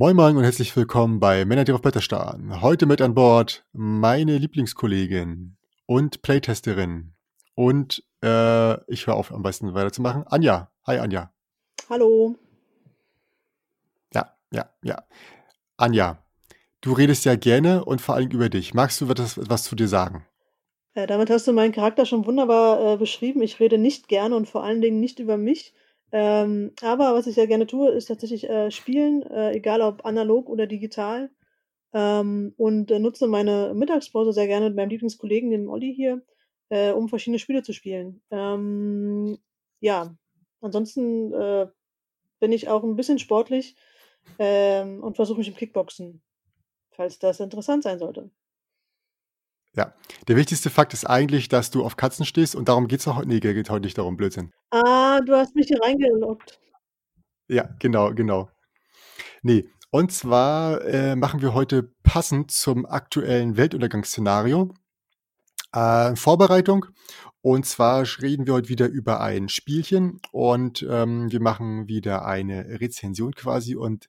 Moin Moin und herzlich willkommen bei Männer, die auf Blätter starren. Heute mit an Bord meine Lieblingskollegin und Playtesterin und äh, ich höre auf am besten weiterzumachen. Anja. Hi Anja. Hallo. Ja, ja, ja. Anja, du redest ja gerne und vor allem über dich. Magst du etwas, was zu dir sagen? Äh, damit hast du meinen Charakter schon wunderbar äh, beschrieben. Ich rede nicht gerne und vor allen Dingen nicht über mich. Ähm, aber was ich sehr gerne tue, ist tatsächlich äh, spielen, äh, egal ob analog oder digital. Ähm, und äh, nutze meine Mittagspause sehr gerne mit meinem Lieblingskollegen, dem Olli hier, äh, um verschiedene Spiele zu spielen. Ähm, ja, ansonsten äh, bin ich auch ein bisschen sportlich ähm, und versuche mich im Kickboxen, falls das interessant sein sollte. Ja, der wichtigste Fakt ist eigentlich, dass du auf Katzen stehst und darum geht's auch ne, geht heute nicht darum, Blödsinn. Ah, du hast mich hier reingeloggt. Ja, genau, genau. Ne, und zwar, äh, machen wir heute passend zum aktuellen Weltuntergangsszenario, äh, Vorbereitung. Und zwar reden wir heute wieder über ein Spielchen und, ähm, wir machen wieder eine Rezension quasi und,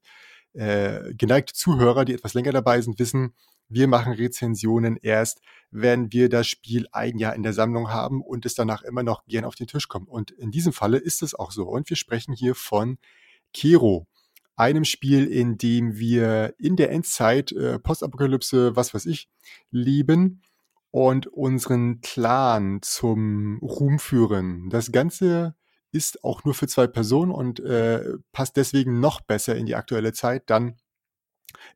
äh, geneigte Zuhörer, die etwas länger dabei sind, wissen, wir machen Rezensionen erst, wenn wir das Spiel ein Jahr in der Sammlung haben und es danach immer noch gern auf den Tisch kommt. Und in diesem Falle ist es auch so. Und wir sprechen hier von Kero, einem Spiel, in dem wir in der Endzeit, äh, Postapokalypse, was weiß ich, lieben und unseren Clan zum Ruhm führen. Das Ganze ist auch nur für zwei Personen und äh, passt deswegen noch besser in die aktuelle Zeit. Dann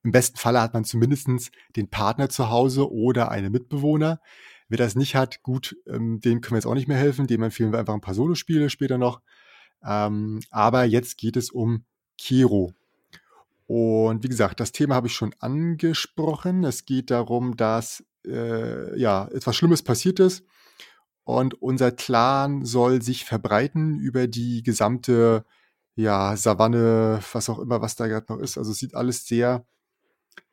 im besten Falle hat man zumindestens den Partner zu Hause oder einen Mitbewohner. Wer das nicht hat, gut, ähm, dem können wir jetzt auch nicht mehr helfen. Dem empfehlen wir einfach ein paar Solospiele später noch. Ähm, aber jetzt geht es um Kiro. Und wie gesagt, das Thema habe ich schon angesprochen. Es geht darum, dass äh, ja etwas Schlimmes passiert ist und unser Clan soll sich verbreiten über die gesamte ja, Savanne, was auch immer, was da gerade noch ist. Also es sieht alles sehr,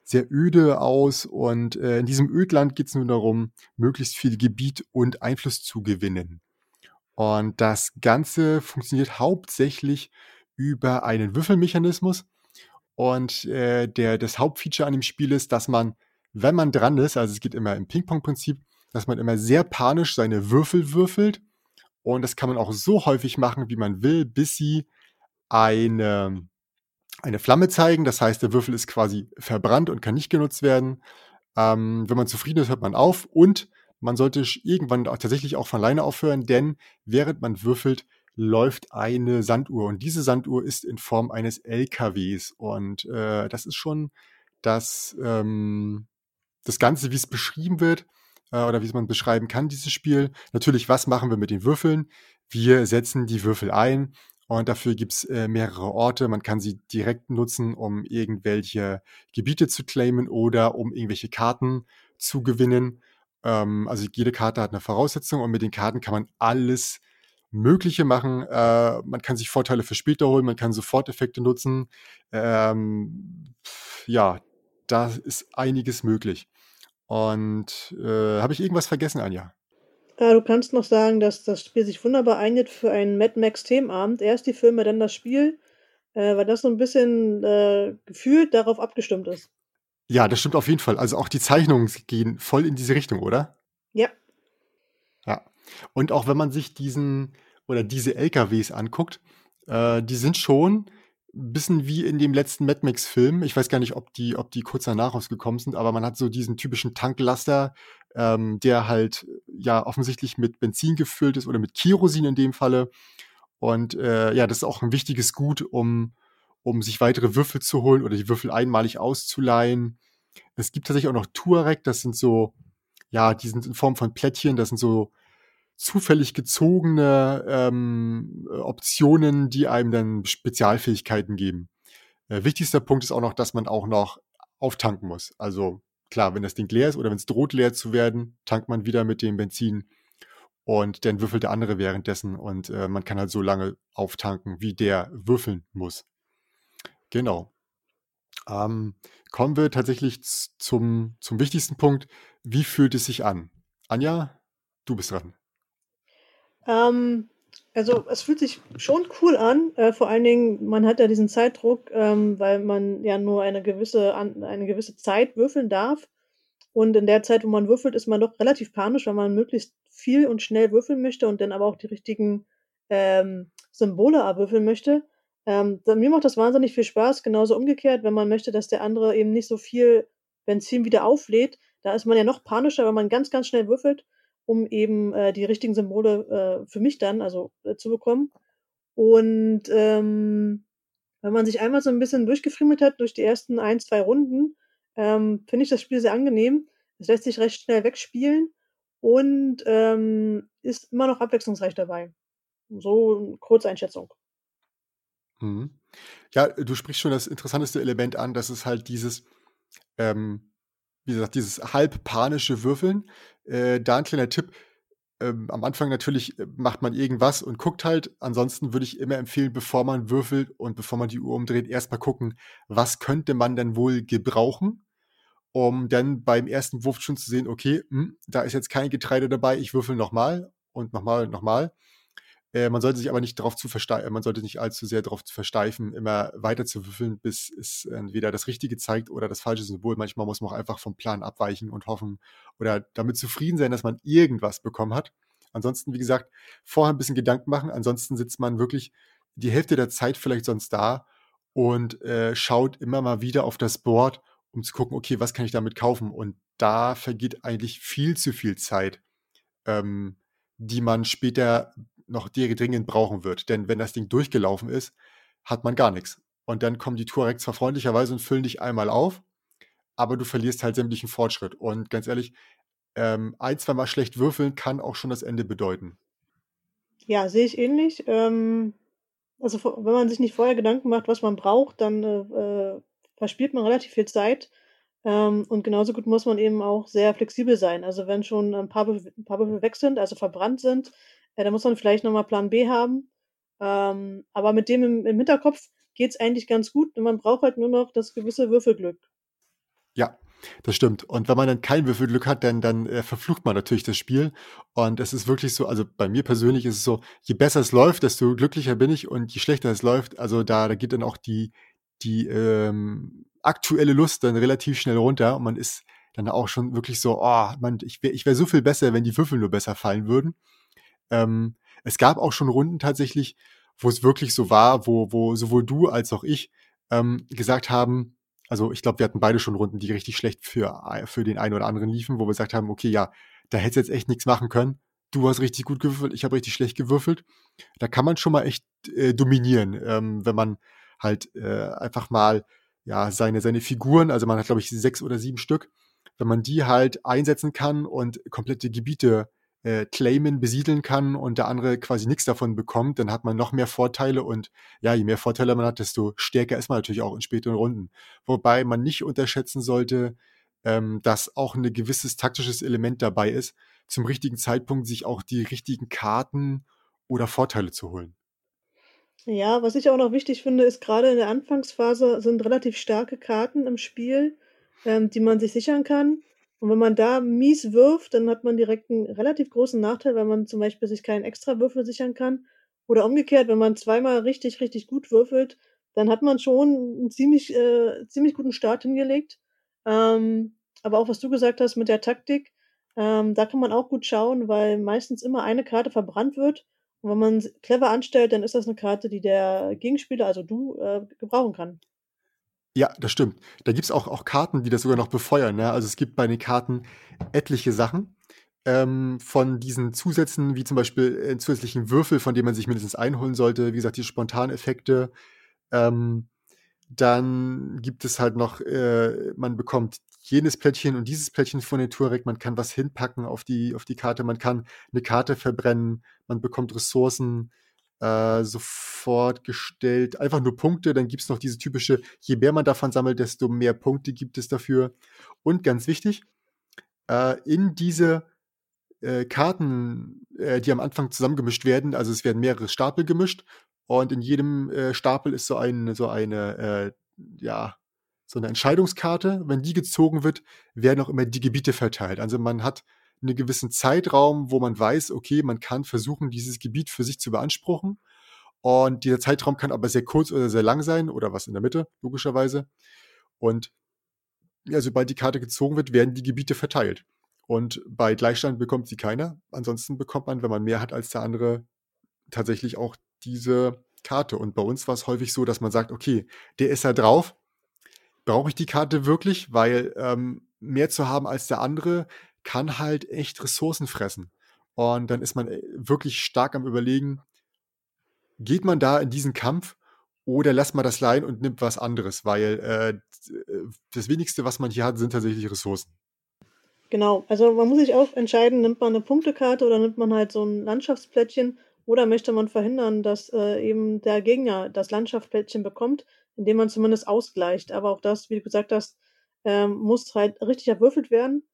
sehr öde aus und äh, in diesem Ödland geht es nur darum, möglichst viel Gebiet und Einfluss zu gewinnen. Und das Ganze funktioniert hauptsächlich über einen Würfelmechanismus. Und äh, der, das Hauptfeature an dem Spiel ist, dass man, wenn man dran ist, also es geht immer im Ping-Pong-Prinzip, dass man immer sehr panisch seine Würfel würfelt. Und das kann man auch so häufig machen, wie man will, bis sie eine, eine Flamme zeigen. Das heißt, der Würfel ist quasi verbrannt und kann nicht genutzt werden. Ähm, wenn man zufrieden ist, hört man auf und man sollte irgendwann auch tatsächlich auch von alleine aufhören, denn während man würfelt, läuft eine Sanduhr und diese Sanduhr ist in Form eines LKWs und äh, das ist schon das, ähm, das Ganze, wie es beschrieben wird äh, oder wie man beschreiben kann, dieses Spiel. Natürlich, was machen wir mit den Würfeln? Wir setzen die Würfel ein und dafür gibt's äh, mehrere Orte. Man kann sie direkt nutzen, um irgendwelche Gebiete zu claimen oder um irgendwelche Karten zu gewinnen. Ähm, also jede Karte hat eine Voraussetzung und mit den Karten kann man alles Mögliche machen. Äh, man kann sich Vorteile für später holen, man kann Soforteffekte nutzen. Ähm, ja, da ist einiges möglich. Und äh, habe ich irgendwas vergessen, Anja? Äh, du kannst noch sagen, dass das Spiel sich wunderbar eignet für einen Mad Max Themenabend. Erst die Filme, dann das Spiel, äh, weil das so ein bisschen äh, gefühlt darauf abgestimmt ist. Ja, das stimmt auf jeden Fall. Also auch die Zeichnungen gehen voll in diese Richtung, oder? Ja. Ja. Und auch wenn man sich diesen oder diese LKWs anguckt, äh, die sind schon bisschen wie in dem letzten Mad Max-Film. Ich weiß gar nicht, ob die, ob die kurz danach rausgekommen sind, aber man hat so diesen typischen Tanklaster, ähm, der halt ja offensichtlich mit Benzin gefüllt ist oder mit Kerosin in dem Falle. Und äh, ja, das ist auch ein wichtiges Gut, um, um sich weitere Würfel zu holen oder die Würfel einmalig auszuleihen. Es gibt tatsächlich auch noch Tuareg, das sind so, ja, die sind in Form von Plättchen, das sind so zufällig gezogene ähm, Optionen, die einem dann Spezialfähigkeiten geben. Äh, wichtigster Punkt ist auch noch, dass man auch noch auftanken muss. Also klar, wenn das Ding leer ist oder wenn es droht leer zu werden, tankt man wieder mit dem Benzin und dann würfelt der andere währenddessen und äh, man kann halt so lange auftanken, wie der würfeln muss. Genau. Ähm, kommen wir tatsächlich zum, zum wichtigsten Punkt. Wie fühlt es sich an? Anja, du bist dran. Ähm, Also, es fühlt sich schon cool an. Äh, vor allen Dingen, man hat ja diesen Zeitdruck, ähm, weil man ja nur eine gewisse an eine gewisse Zeit würfeln darf. Und in der Zeit, wo man würfelt, ist man doch relativ panisch, weil man möglichst viel und schnell würfeln möchte und dann aber auch die richtigen, ähm, Symbole erwürfeln möchte. Ähm, mir macht das wahnsinnig viel Spaß, genauso umgekehrt, wenn man möchte, dass der andere eben nicht so viel Benzin wieder auflädt. Da ist man ja noch panischer, wenn man ganz, ganz schnell würfelt, um eben, äh, die richtigen Symbole, äh, für mich dann, also, äh, zu bekommen. Und, ähm, wenn man sich einmal so 'n bisschen durchgefriemelt hat durch die ersten 1, 2 Runden, ähm, finde ich das Spiel sehr angenehm. Es lässt sich recht schnell wegspielen und, ähm, ist immer noch abwechslungsreich dabei. So Kurzeinschätzung. Mhm. Ja, du sprichst schon das interessanteste Element an, das ist halt dieses, ähm, wie gesagt, dieses halb panische Würfeln. Äh, da 'n kleiner Tipp. Ähm, am Anfang natürlich äh, macht man irgendwas und guckt halt. Ansonsten würde ich immer empfehlen, bevor man würfelt und bevor man die Uhr umdreht, erst mal gucken, was könnte man denn wohl gebrauchen, um dann beim ersten Wurf schon zu sehen: „Okay, hm, da ist jetzt kein Getreide dabei, ich würfel noch mal und noch mal und noch mal.“ Äh, man sollte sich aber nicht drauf zu verstei man sollte nicht allzu sehr drauf zu versteifen, immer weiter zu würfeln, bis es entweder das Richtige zeigt oder das falsche Symbol. Manchmal muss man auch einfach vom Plan abweichen und hoffen oder damit zufrieden sein, dass man irgendwas bekommen hat. Ansonsten, wie gesagt, vorher 'n bisschen Gedanken machen. Ansonsten sitzt man wirklich die Hälfte der Zeit vielleicht sonst da und, äh, schaut immer mal wieder auf das Board, um zu gucken: „Okay, was kann ich damit kaufen?“ Und da vergeht eigentlich viel zu viel Zeit, ähm, die man später noch dringend brauchen wird. Denn wenn das Ding durchgelaufen ist, hat man gar nix. Und dann kommen die Tuaregs zwar freundlicherweise und füllen dich einmal auf, aber du verlierst halt sämtlichen Fortschritt. Und ganz ehrlich, ähm, ein zweimal schlecht würfeln kann auch schon das Ende bedeuten. Ja, sehe ich ähnlich. Ähm, also, wenn man sich nicht vorher Gedanken macht, was man braucht, dann, äh, äh, verspielt man relativ viel Zeit. Ähm, und genauso gut muss man eben auch sehr flexibel sein. Also, wenn schon 'n paar Würf 'n paar Würfel weg sind, also verbrannt sind, ja, dann muss man vielleicht noch mal Plan B haben. Ähm, aber mit dem im im Hinterkopf geht's eigentlich ganz gut und man braucht halt nur noch das gewisse Würfelglück. Ja, das stimmt. Und wenn man dann kein Würfelglück hat, dann dann, äh, verflucht man natürlich das Spiel. Und es ist wirklich so also, bei mir persönlich ist es so, je besser es läuft, desto glücklicher bin ich und je schlechter es läuft, also, da da geht dann auch die die, ähm, aktuelle Lust dann relativ schnell runter und man ist dann auch schon wirklich so: „Oh, Mann, ich wäre ich wäre so viel besser, wenn die Würfel nur besser fallen würden.“ Ähm, es gab auch schon Runden tatsächlich, wo es wirklich so war, wo wo sowohl du als auch ich, ähm, gesagt haben also, ich glaube, wir hatten beide schon Runden, die richtig schlecht für ei für den einen oder anderen liefen, wo wir gesagt haben: „Okay, ja, da hättest jetzt echt nix machen können. Du hast richtig gut gewürfelt, ich habe richtig schlecht gewürfelt.“ Da kann man schon mal echt, äh, dominieren, ähm, wenn man halt, äh, einfach mal, ja, seine seine Figuren also, man hat, glaube ich, 6 oder 7 Stück wenn man die halt einsetzen kann und komplette Gebiete, äh, claimen, besiedeln kann und der andere quasi nix davon bekommt, dann hat man noch mehr Vorteile und ja, je mehr Vorteile man hat, desto stärker ist man natürlich auch in späteren Runden. Wobei man nicht unterschätzen sollte, ähm, dass auch 'ne gewisses taktisches Element dabei ist, zum richtigen Zeitpunkt sich auch die richtigen Karten oder Vorteile zu holen. Ja, was ich auch noch wichtig finde, ist grade in der Anfangsphase sind relativ starke Karten im Spiel, ähm, die man sich sichern kann. Und wenn man da mies wirft, dann hat man direkt 'n relativ großen Nachteil, weil man zum Beispiel sich keinen Extrawürfel sichern kann. Oder umgekehrt, wenn man zweimal richtig, richtig gut würfelt, dann hat man schon 'n ziemlich äh, ziemlich guten Start hingelegt. Ähm, aber auch was du gesagt hast mit der Taktik, ähm, da kann man auch gut schauen, weil meistens immer eine Karte verbrannt wird. Und wenn man's clever anstellt, dann ist das 'ne Karte, die der Gegenspieler, also du, äh, gebrauchen kann. Ja, das stimmt. Da gibt's auch auch Karten, die das sogar noch befeuern, ne? Also, es gibt bei den Karten etliche Sachen, ähm, von diesen Zusätzen, wie zum Beispiel, äh, zusätzlichen Würfel, von denen man sich mindestens einen holen sollte. Wie gesagt, die Spontaneffekte. Ähm, dann gibt es halt noch äh, man bekommt jenes Plättchen und dieses Plättchen von den Tuareg. Man kann was hinpacken auf die auf die Karte. Man kann 'ne Karte verbrennen. Man bekommt Ressourcen, äh, sofort gestellt. Einfach nur Punkte. Dann gibt's noch diese typische je mehr man davon sammelt, desto mehr Punkte gibt es dafür. Und ganz wichtig, äh, in diese, äh, Karten, äh, die am Anfang zusammengemischt werden also, es werden mehrere Stapel gemischt und in jedem, äh, Stapel ist so ein so eine, ja, so 'ne Entscheidungskarte. Wenn die gezogen wird, werden auch immer die Gebiete verteilt. Also, man hat einen gewissen Zeitraum, wo man weiß, okay, man kann versuchen, dieses Gebiet für sich zu beanspruchen. Und dieser Zeitraum kann aber sehr kurz oder sehr lang sein oder was in der Mitte, logischerweise. Und ja, sobald die Karte gezogen wird, werden die Gebiete verteilt. Und bei Gleichstand bekommt sie keiner. Ansonsten bekommt man, wenn man mehr hat als der andere, tatsächlich auch diese Karte. Und bei uns war es häufig so, dass man sagt, okay, der ist da drauf. Brauche ich die Karte wirklich? Weil ähm, mehr zu haben als der andere kann halt echt Ressourcen fressen. Und dann ist man äh, wirklich stark am Überlegen, geht man da in diesen Kampf oder lässt man das leihen und nimmt was anderes, weil äh, das wenigste, was man hier hat, sind tatsächlich Ressourcen. Genau, also man muss sich auch entscheiden, nimmt man eine Punktekarte oder nimmt man halt so ein Landschaftsplättchen oder möchte man verhindern, dass äh, eben der Gegner das Landschaftsplättchen bekommt, indem man zumindest ausgleicht. Aber auch das, wie du gesagt hast, ähm, muss halt richtig erwürfelt werden.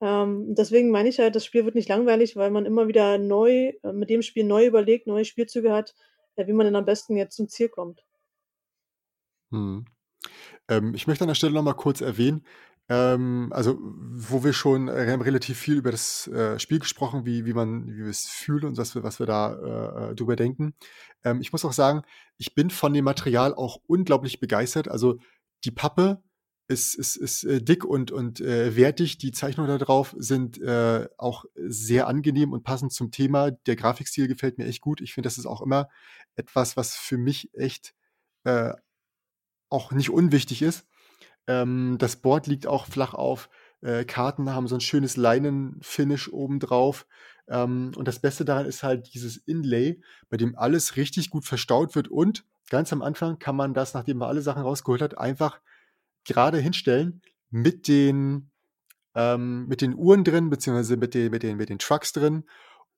Ähm, deswegen meine ich halt, das Spiel wird nicht langweilig, weil man immer wieder neu, äh, mit dem Spiel neu überlegt, neue Spielzüge hat, äh, wie man denn am besten jetzt zum Ziel kommt. Hm. Ähm, ich möchte an der Stelle noch mal kurz erwähnen, ähm, also wo wir schon äh, relativ viel über das äh, Spiel gesprochen, wie, wie man, wie wir es fühlen und was wir, was wir da äh, äh, drüber denken. Ähm, ich muss auch sagen, ich bin von dem Material auch unglaublich begeistert. Also die Pappe ist, ist, ist äh, dick und, und äh, wertig. Die Zeichnungen da drauf sind äh, auch sehr angenehm und passend zum Thema. Der Grafikstil gefällt mir echt gut. Ich finde, das ist auch immer etwas, was für mich echt äh, auch nicht unwichtig ist. Ähm, das Board liegt auch flach auf. Äh, Karten haben so ein schönes Leinen-Finish obendrauf. Ähm, und das Beste daran ist halt dieses Inlay, bei dem alles richtig gut verstaut wird. Und ganz am Anfang kann man das, nachdem man alle Sachen rausgeholt hat, einfach gerade hinstellen mit den, ähm, mit den Uhren drin, beziehungsweise mit den, mit den, mit den Trucks drin.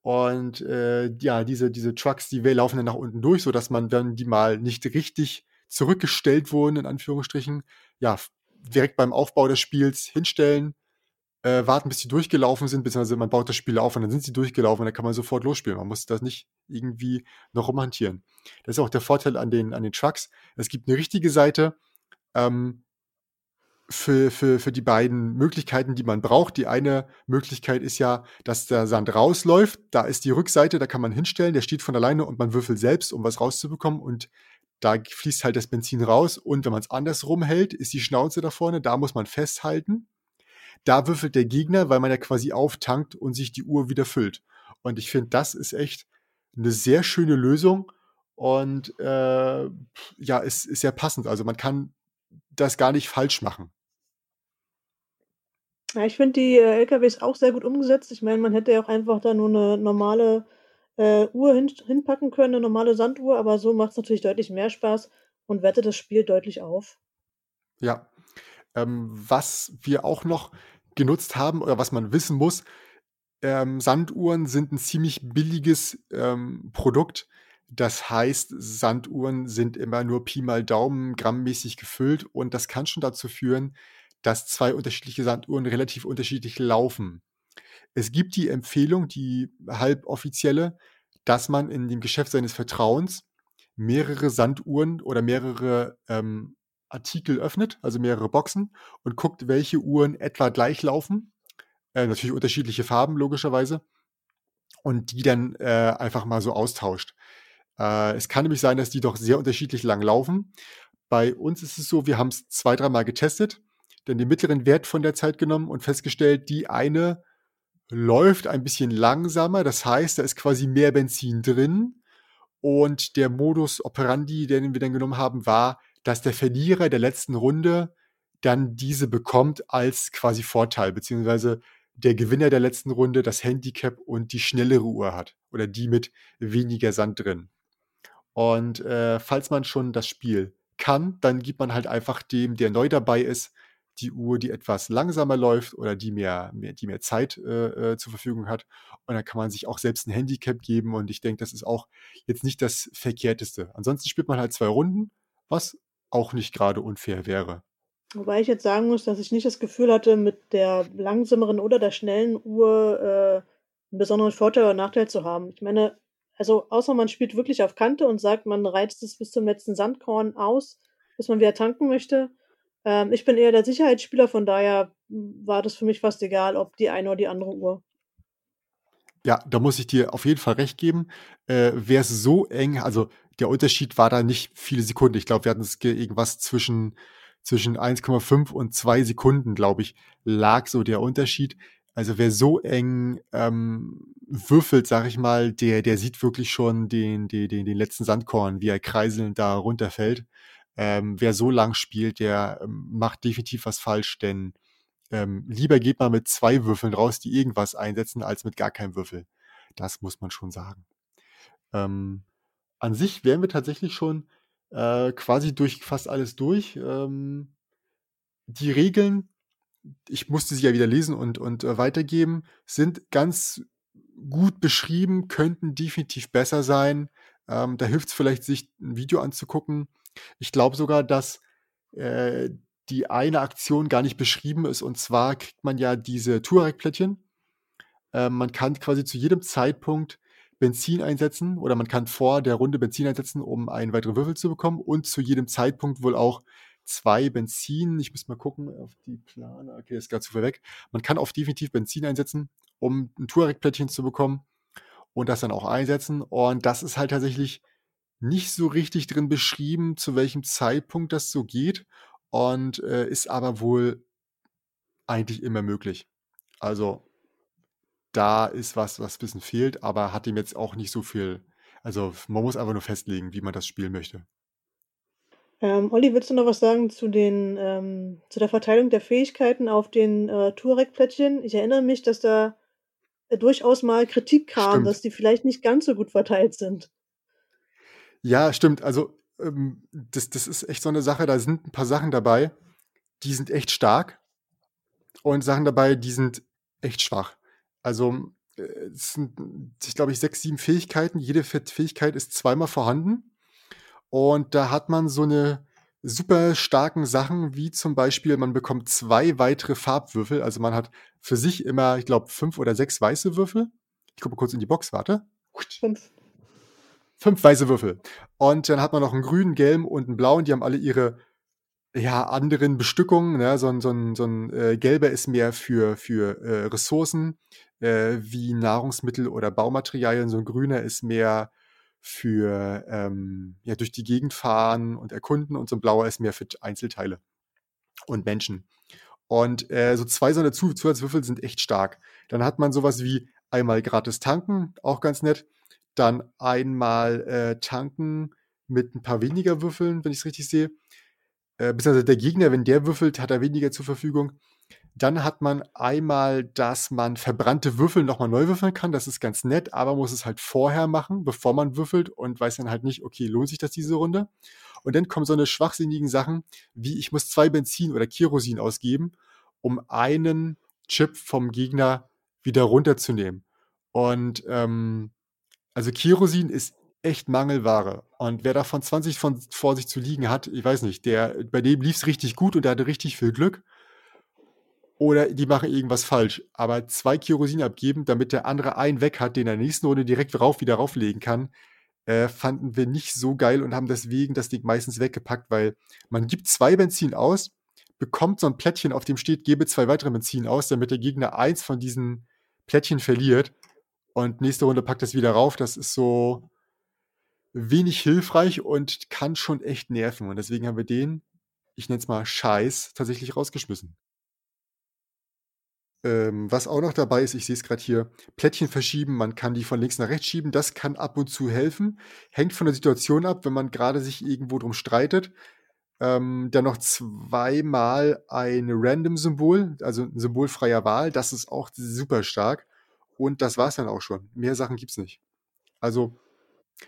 Und äh, ja, diese, diese Trucks, die laufen dann nach unten durch, sodass man, wenn die mal nicht richtig zurückgestellt wurden, in Anführungsstrichen, ja, direkt beim Aufbau des Spiels hinstellen, äh, warten, bis sie durchgelaufen sind, beziehungsweise man baut das Spiel auf und dann sind sie durchgelaufen und dann kann man sofort losspielen. Man muss das nicht irgendwie noch rumhantieren. Das ist auch der Vorteil an den, an den Trucks. Es gibt eine richtige Seite ähm, für, für, für die beiden Möglichkeiten, die man braucht. Die eine Möglichkeit ist ja, dass der Sand rausläuft. Da ist die Rückseite, da kann man hinstellen, der steht von alleine und man würfelt selbst, um was rauszubekommen. Und da fließt halt das Benzin raus und wenn man es andersrum hält, ist die Schnauze da vorne, da muss man festhalten. Da würfelt der Gegner, weil man ja quasi auftankt und sich die Uhr wieder füllt. Und ich finde, das ist echt eine sehr schöne Lösung und äh, ja, ist, ist sehr passend. Also man kann das gar nicht falsch machen. Ja, ich finde die äh, LKWs auch sehr gut umgesetzt. Ich meine, man hätte ja auch einfach da nur eine normale äh, Uhr hin, hinpacken können, eine normale Sanduhr, aber so macht es natürlich deutlich mehr Spaß und wertet das Spiel deutlich auf. Ja. Ähm, was wir auch noch genutzt haben oder was man wissen muss, ähm, Sanduhren sind ein ziemlich billiges ähm, Produkt. Das heißt, Sanduhren sind immer nur Pi mal Daumen grammmäßig gefüllt und das kann schon dazu führen, dass zwei unterschiedliche Sanduhren relativ unterschiedlich laufen. Es gibt die Empfehlung, die halboffizielle, dass man in dem Geschäft seines Vertrauens mehrere Sanduhren oder mehrere ähm, Artikel öffnet, also mehrere Boxen und guckt, welche Uhren etwa gleich laufen. Äh, natürlich unterschiedliche Farben, logischerweise. Und die dann äh, einfach mal so austauscht. Äh, es kann nämlich sein, dass die doch sehr unterschiedlich lang laufen. Bei uns ist es so, wir haben es zwei, dreimal getestet, dann den mittleren Wert von der Zeit genommen und festgestellt, die eine läuft ein bisschen langsamer. Das heißt, da ist quasi mehr Benzin drin. Und der Modus operandi, den wir dann genommen haben, war, dass der Verlierer der letzten Runde dann diese bekommt als quasi Vorteil, beziehungsweise der Gewinner der letzten Runde das Handicap und die schnellere Uhr hat oder die mit weniger Sand drin. Und äh, falls man schon das Spiel kann, dann gibt man halt einfach dem, der neu dabei ist, die Uhr, die etwas langsamer läuft oder die mehr, mehr die mehr Zeit äh, äh, zur Verfügung hat. Und dann kann man sich auch selbst ein Handicap geben. Und ich denke, das ist auch jetzt nicht das Verkehrteste. Ansonsten spielt man halt zwei Runden, was auch nicht gerade unfair wäre. Wobei ich jetzt sagen muss, dass ich nicht das Gefühl hatte, mit der langsameren oder der schnellen Uhr äh, einen besonderen Vorteil oder Nachteil zu haben. Ich meine, also außer man spielt wirklich auf Kante und sagt, man reizt es bis zum letzten Sandkorn aus, bis man wieder tanken möchte, ähm, ich bin eher der Sicherheitsspieler, von daher war das für mich fast egal, ob die eine oder die andere Uhr. Ja, da muss ich dir auf jeden Fall recht geben. Äh, Wäre es so eng, also der Unterschied war da nicht viele Sekunden. Ich glaube, wir hatten es irgendwas zwischen, zwischen 1,5 und 2 Sekunden, glaube ich, lag so der Unterschied. Also wer so eng ähm, würfelt, sag ich mal, der, der sieht wirklich schon den, den, den, den letzten Sandkorn, wie er kreiselnd da runterfällt. Ähm, wer so lang spielt, der ähm, macht definitiv was falsch, denn ähm, lieber geht man mit zwei Würfeln raus, die irgendwas einsetzen, als mit gar keinem Würfel. Das muss man schon sagen. Ähm, an sich wären wir tatsächlich schon äh, quasi durch fast alles durch. Ähm, die Regeln, ich musste sie ja wieder lesen und, und äh, weitergeben, sind ganz gut beschrieben, könnten definitiv besser sein. Ähm, da hilft es vielleicht, sich ein Video anzugucken. Ich glaube sogar, dass äh, die eine Aktion gar nicht beschrieben ist. Und zwar kriegt man ja diese Turek-Plättchen. Ähm, man kann quasi zu jedem Zeitpunkt Benzin einsetzen oder man kann vor der Runde Benzin einsetzen, um einen weiteren Würfel zu bekommen und zu jedem Zeitpunkt wohl auch zwei Benzin. Ich muss mal gucken auf die Plane. Okay, ist gerade zu viel weg. Man kann auf definitiv Benzin einsetzen, um ein Turek-Plättchen zu bekommen und das dann auch einsetzen. Und das ist halt tatsächlich nicht so richtig drin beschrieben, zu welchem Zeitpunkt das so geht und äh, ist aber wohl eigentlich immer möglich. Also da ist was, was ein bisschen fehlt, aber hat ihm jetzt auch nicht so viel. Also man muss einfach nur festlegen, wie man das spielen möchte. Ähm, Olli, willst du noch was sagen zu den ähm, zu der Verteilung der Fähigkeiten auf den äh, Turek-Plättchen? Ich erinnere mich, dass da äh, durchaus mal Kritik kam, Stimmt. dass die vielleicht nicht ganz so gut verteilt sind. Ja, stimmt. Also ähm, das, das ist echt so eine Sache, da sind ein paar Sachen dabei, die sind echt stark und Sachen dabei, die sind echt schwach. Also äh, es sind, ich glaube, ich sechs, sieben Fähigkeiten. Jede Fähigkeit ist zweimal vorhanden. Und da hat man so eine super starken Sachen, wie zum Beispiel, man bekommt zwei weitere Farbwürfel. Also man hat für sich immer, ich glaube, fünf oder sechs weiße Würfel. Ich gucke kurz in die Box, warte. Fünf. Fünf weiße Würfel. Und dann hat man noch einen grünen, gelben und einen blauen. Die haben alle ihre ja, anderen Bestückungen. Ne? So ein, so ein, so ein äh, gelber ist mehr für, für äh, Ressourcen äh, wie Nahrungsmittel oder Baumaterialien. So ein grüner ist mehr für ähm, ja, durch die Gegend fahren und erkunden und so ein blauer ist mehr für Einzelteile und Menschen. Und äh, so zwei so Zusatzwürfel sind echt stark. Dann hat man sowas wie einmal gratis tanken, auch ganz nett. Dann einmal äh, tanken mit ein paar weniger Würfeln, wenn ich es richtig sehe. Äh, beziehungsweise der Gegner, wenn der würfelt, hat er weniger zur Verfügung. Dann hat man einmal, dass man verbrannte Würfel nochmal neu würfeln kann. Das ist ganz nett, aber muss es halt vorher machen, bevor man würfelt und weiß dann halt nicht, okay, lohnt sich das diese Runde? Und dann kommen so eine schwachsinnigen Sachen, wie ich muss zwei Benzin oder Kerosin ausgeben, um einen Chip vom Gegner wieder runterzunehmen. Und ähm, also Kerosin ist echt Mangelware. Und wer davon 20 von vor sich zu liegen hat, ich weiß nicht, der, bei dem lief es richtig gut und der hatte richtig viel Glück. Oder die machen irgendwas falsch. Aber zwei Kerosin abgeben, damit der andere einen weg hat, den er in der nächsten Runde direkt rauf, wieder rauflegen kann, äh, fanden wir nicht so geil und haben deswegen das Ding meistens weggepackt, weil man gibt zwei Benzin aus, bekommt so ein Plättchen, auf dem steht, gebe zwei weitere Benzin aus, damit der Gegner eins von diesen Plättchen verliert und nächste Runde packt das wieder rauf. Das ist so wenig hilfreich und kann schon echt nerven. Und deswegen haben wir den, ich nenne es mal Scheiß, tatsächlich rausgeschmissen. Ähm, was auch noch dabei ist, ich sehe es gerade hier, Plättchen verschieben, man kann die von links nach rechts schieben, das kann ab und zu helfen. Hängt von der Situation ab, wenn man gerade sich irgendwo drum streitet. Ähm, dann noch zweimal ein Random-Symbol, also ein Symbol freier Wahl, das ist auch super stark. Und das war es dann auch schon. Mehr Sachen gibt es nicht. Also,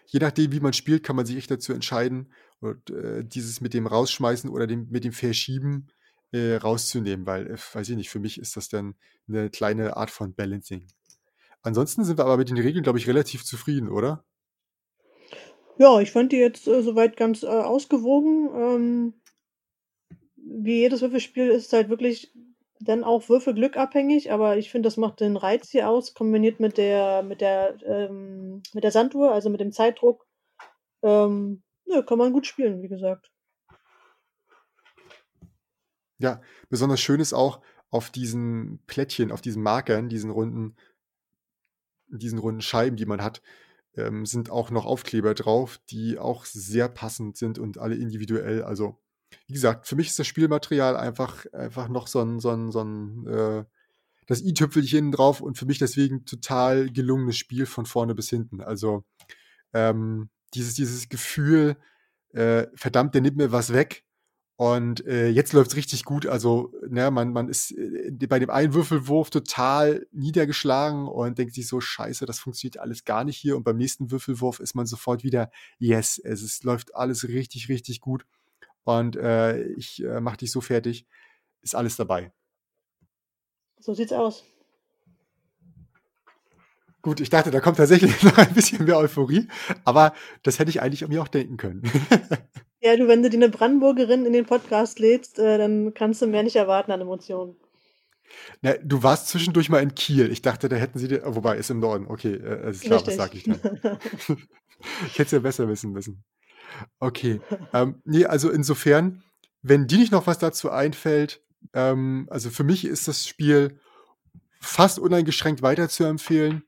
je nachdem, wie man spielt, kann man sich echt dazu entscheiden, und, äh, dieses mit dem Rausschmeißen oder dem, mit dem Verschieben äh, rauszunehmen, weil, äh, weiß ich nicht, für mich ist das dann eine kleine Art von Balancing. Ansonsten sind wir aber mit den Regeln, glaube ich, relativ zufrieden, oder? Ja, ich fand die jetzt äh, soweit ganz äh, ausgewogen. Ähm, wie jedes Würfelspiel ist halt wirklich dann auch Würfelglück abhängig, aber ich finde, das macht den Reiz hier aus, kombiniert mit der, mit der, ähm, mit der Sanduhr, also mit dem Zeitdruck. Ähm, ja, kann man gut spielen, wie gesagt. Ja, besonders schön ist auch auf diesen Plättchen, auf diesen Markern, diesen runden, diesen runden Scheiben, die man hat, ähm, sind auch noch Aufkleber drauf, die auch sehr passend sind und alle individuell. Also, wie gesagt, für mich ist das Spielmaterial einfach, einfach noch so ein, so ein, so ein äh, das i-Tüpfelchen drauf und für mich deswegen total gelungenes Spiel von vorne bis hinten. Also ähm, dieses, dieses Gefühl, äh, verdammt, der nimmt mir was weg. Und äh, jetzt läuft's richtig gut. Also, ne, man, man ist äh, bei dem einen Würfelwurf total niedergeschlagen und denkt sich so, scheiße, das funktioniert alles gar nicht hier. Und beim nächsten Würfelwurf ist man sofort wieder, yes, es ist, läuft alles richtig, richtig gut. Und äh, ich äh, mach dich so fertig. Ist alles dabei. So sieht's aus. Gut, ich dachte, da kommt tatsächlich noch ein bisschen mehr Euphorie, aber das hätte ich eigentlich mir auch denken können. Ja, du, wenn du dir eine Brandenburgerin in den Podcast lädst, äh, dann kannst du mehr nicht erwarten an Emotionen. Na, du warst zwischendurch mal in Kiel. Ich dachte, da hätten sie dir, wobei, ist im Norden. Okay, äh, ist klar, Richtig. was sag ich dann? ich hätte es ja besser wissen müssen. Okay, ähm, nee, also insofern, wenn dir nicht noch was dazu einfällt, ähm, also für mich ist das Spiel fast uneingeschränkt weiter zu empfehlen.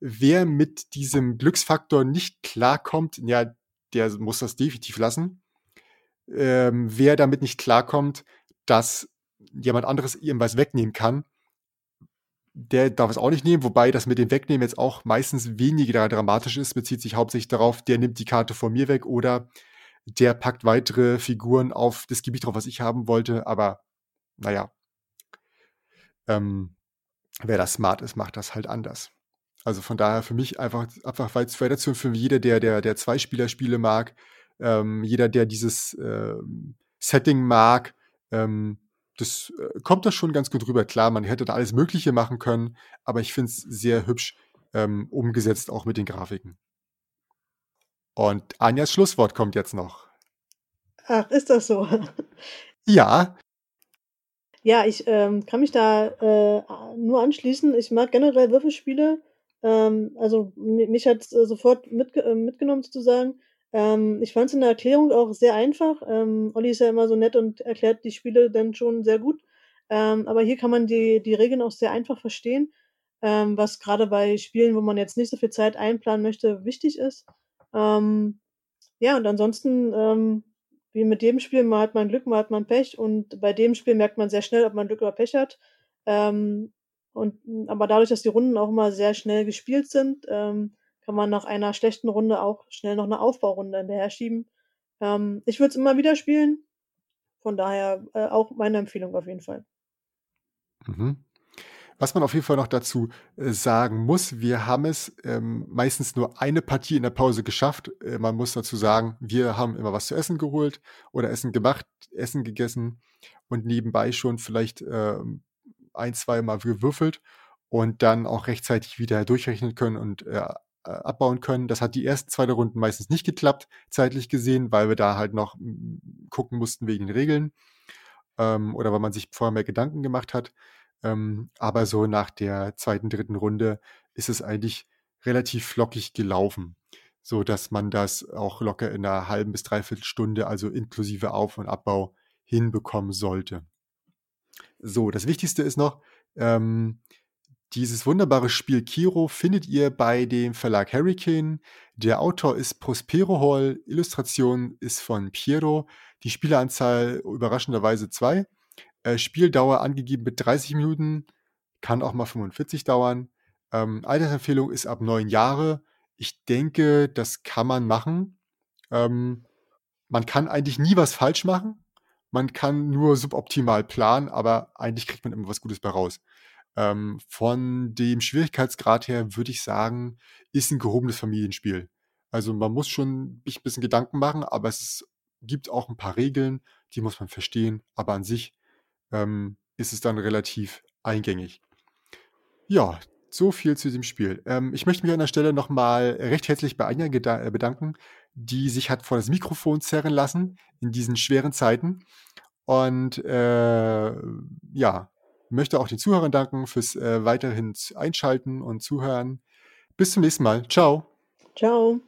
Wer mit diesem Glücksfaktor nicht klarkommt, ja, der muss das definitiv lassen. Ähm, wer damit nicht klarkommt, dass jemand anderes ihm was wegnehmen kann, der darf es auch nicht nehmen, wobei das mit dem Wegnehmen jetzt auch meistens weniger dramatisch ist, bezieht sich hauptsächlich darauf, der nimmt die Karte von mir weg oder der packt weitere Figuren auf das Gebiet drauf, was ich haben wollte, aber naja, ähm, wer das smart ist, macht das halt anders. Also von daher für mich einfach, einfach weiter zu für jeder, der, der, der Zweispieler-Spiele mag, ähm, jeder, der dieses ähm, Setting mag, ähm, das äh, kommt da schon ganz gut rüber. Klar, man hätte da alles Mögliche machen können, aber ich finde es sehr hübsch ähm, umgesetzt, auch mit den Grafiken. Und Anjas Schlusswort kommt jetzt noch. Ach, ist das so? Ja, Ja, ich ähm, kann mich da äh, nur anschließen. Ich mag generell Würfelspiele. Ähm, also mi- mich hat äh, sofort mitge äh, mitgenommen sozusagen. Ähm, ich fand es in der Erklärung auch sehr einfach. Ähm, Olli ist ja immer so nett und erklärt die Spiele dann schon sehr gut. Ähm, aber hier kann man die, die Regeln auch sehr einfach verstehen, ähm, was gerade bei Spielen, wo man jetzt nicht so viel Zeit einplanen möchte, wichtig ist. Ähm, ja, und ansonsten, ähm, wie mit jedem Spiel, mal hat man Glück, mal hat man Pech. Und bei dem Spiel merkt man sehr schnell, ob man Glück oder Pech hat. Ähm, und, aber dadurch, dass die Runden auch immer sehr schnell gespielt sind, ähm, kann man nach einer schlechten Runde auch schnell noch eine Aufbaurunde hinterher schieben. Ähm, ich würde es immer wieder spielen. Von daher äh, auch meine Empfehlung auf jeden Fall. Mhm. Was man auf jeden Fall noch dazu äh, sagen muss, wir haben es ähm, meistens nur eine Partie in der Pause geschafft. Äh, man muss dazu sagen, wir haben immer was zu essen geholt oder Essen gemacht, Essen gegessen und nebenbei schon vielleicht ähm, ein, zwei Mal gewürfelt und dann auch rechtzeitig wieder durchrechnen können und äh, äh, abbauen können. Das hat die ersten zwei Runden meistens nicht geklappt, zeitlich gesehen, weil wir da halt noch gucken mussten wegen den Regeln ähm, oder weil man sich vorher mehr Gedanken gemacht hat. Ähm, aber so nach der zweiten, dritten Runde ist es eigentlich relativ flockig gelaufen, so dass man das auch locker in einer halben bis dreiviertel Stunde, also inklusive Auf- und Abbau, hinbekommen sollte. So, das Wichtigste ist noch, ähm, dieses wunderbare Spiel Kiro findet ihr bei dem Verlag Hurricane. Der Autor ist Prospero Hall, Illustration ist von Piero, die Spieleranzahl überraschenderweise zwei. Äh, Spieldauer angegeben mit 30 Minuten, kann auch mal 45 dauern. Ähm, Altersempfehlung ist ab neun Jahre. Ich denke, das kann man machen. Ähm, man kann eigentlich nie was falsch machen. Man kann nur suboptimal planen, aber eigentlich kriegt man immer was Gutes bei raus. Ähm, von dem Schwierigkeitsgrad her würde ich sagen, ist ein gehobenes Familienspiel. Also man muss schon ein bisschen Gedanken machen, aber es ist, gibt auch ein paar Regeln, die muss man verstehen, aber an sich ähm, ist es dann relativ eingängig. Ja, so viel zu diesem Spiel. Ähm, ich möchte mich an der Stelle nochmal recht herzlich bei Anja äh, bedanken, die sich hat vor das Mikrofon zerren lassen in diesen schweren Zeiten. Und äh, ja, möchte auch den Zuhörern danken fürs äh, weiterhin Einschalten und Zuhören. Bis zum nächsten Mal. Ciao. Ciao.